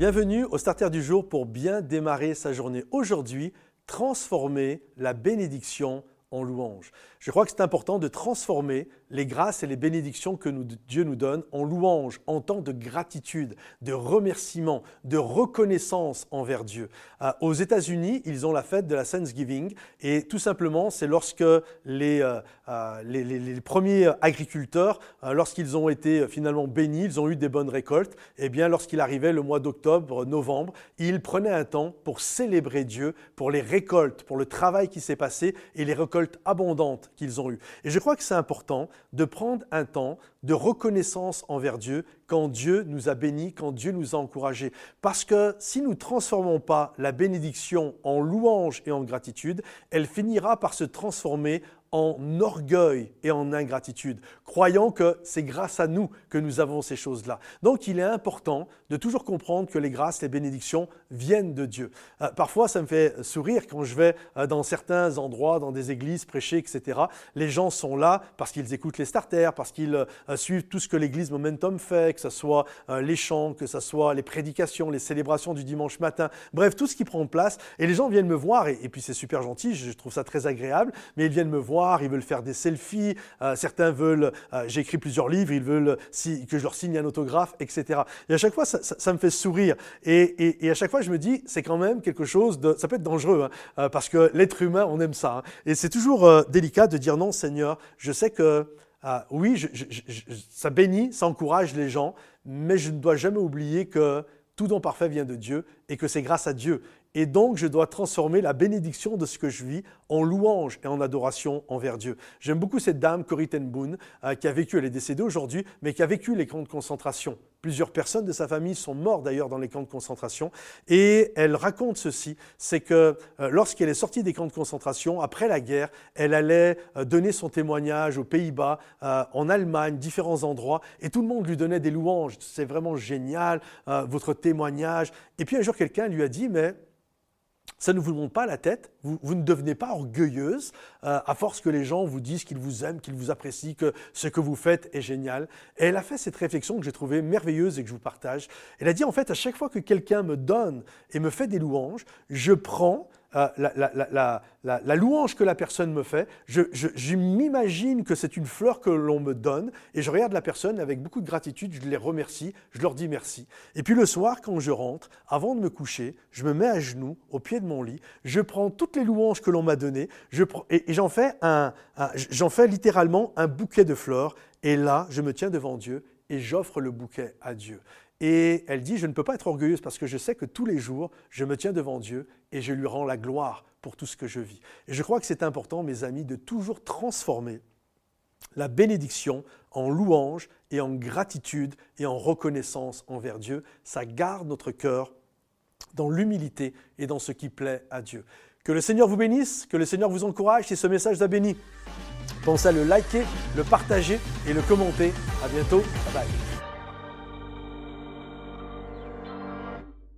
Bienvenue au Starter du jour pour bien démarrer sa journée. Aujourd'hui, transformer la bénédiction en louange. Je crois que c'est important de transformer les grâces et les bénédictions que Dieu nous donne en louange, en temps de gratitude, de remerciement, de reconnaissance envers Dieu. Euh, aux États-Unis, ils ont la fête de la Thanksgiving et tout simplement, c'est lorsque les, euh, euh, les, premiers agriculteurs, lorsqu'ils ont été finalement bénis, ils ont eu des bonnes récoltes, et eh bien lorsqu'il arrivait le mois d'octobre, novembre, ils prenaient un temps pour célébrer Dieu pour les récoltes, pour le travail qui s'est passé et les récoltes abondantes qu'ils ont eues. Et je crois que c'est important de prendre un temps de reconnaissance envers Dieu quand Dieu nous a bénis, quand Dieu nous a encouragés. Parce que si nous ne transformons pas la bénédiction en louange et en gratitude, elle finira par se transformer en orgueil et en ingratitude, croyant que c'est grâce à nous que nous avons ces choses-là. Donc il est important de toujours comprendre que les grâces, les bénédictions viennent de Dieu. Euh, parfois, ça me fait sourire quand je vais euh, dans certains endroits, dans des églises, prêcher, etc. Les gens sont là parce qu'ils écoutent les starters, parce qu'ils euh, suivent tout ce que l'église Momentum fait, que ce soit les chants, que ce soit les prédications, les célébrations du dimanche matin, bref, tout ce qui prend place. Et les gens viennent me voir, et, et puis c'est super gentil, je trouve ça très agréable, mais ils viennent me voir ils veulent faire des selfies, euh, certains veulent, euh, j'ai écrit plusieurs livres, ils veulent que je leur signe un autographe, etc. Et à chaque fois, ça, me fait sourire. Et, à chaque fois, je me dis, c'est quand même quelque chose de, ça peut être dangereux, hein, euh, parce que l'être humain, on aime ça. Hein. Et c'est toujours délicat de dire non, Seigneur, je sais que oui, ça bénit, ça encourage les gens, mais je ne dois jamais oublier que tout don parfait vient de Dieu et que c'est grâce à Dieu. Et donc, je dois transformer la bénédiction de ce que je vis en louange et en adoration envers Dieu. J'aime beaucoup cette dame, Corrie ten euh, qui a vécu, elle est décédée aujourd'hui, mais qui a vécu les camps de concentration. Plusieurs personnes de sa famille sont mortes d'ailleurs dans les camps de concentration. Et elle raconte ceci, c'est que euh, lorsqu'elle est sortie des camps de concentration, après la guerre, elle allait euh, donner son témoignage aux Pays-Bas, en Allemagne, différents endroits, et tout le monde lui donnait des louanges. C'est vraiment génial, votre témoignage. Et puis un jour, quelqu'un lui a dit, mais ça ne vous monte pas la tête, vous, ne devenez pas orgueilleuse euh, à force que les gens vous disent qu'ils vous aiment, qu'ils vous apprécient, que ce que vous faites est génial. Et elle a fait cette réflexion que j'ai trouvée merveilleuse et que je vous partage. Elle a dit en fait, à chaque fois que quelqu'un me donne et me fait des louanges, je prends euh, la, louange que la personne me fait, je, m'imagine que c'est une fleur que l'on me donne et je regarde la personne avec beaucoup de gratitude, je les remercie, je leur dis merci. Et puis le soir, quand je rentre, avant de me coucher, je me mets à genoux au pied de mon lit, je prends toutes les louanges que l'on m'a données et, j'en fais, j'en fais littéralement un bouquet de fleurs et là, je me tiens devant Dieu et j'offre le bouquet à Dieu. Et elle dit, je ne peux pas être orgueilleuse parce que je sais que tous les jours, je me tiens devant Dieu et je lui rends la gloire pour tout ce que je vis. Et je crois que c'est important, mes amis, de toujours transformer la bénédiction en louange et en gratitude et en reconnaissance envers Dieu. Ça garde notre cœur dans l'humilité et dans ce qui plaît à Dieu. Que le Seigneur vous bénisse, que le Seigneur vous encourage si ce message vous a béni. Pensez à le liker, le partager et le commenter. À bientôt. Bye bye.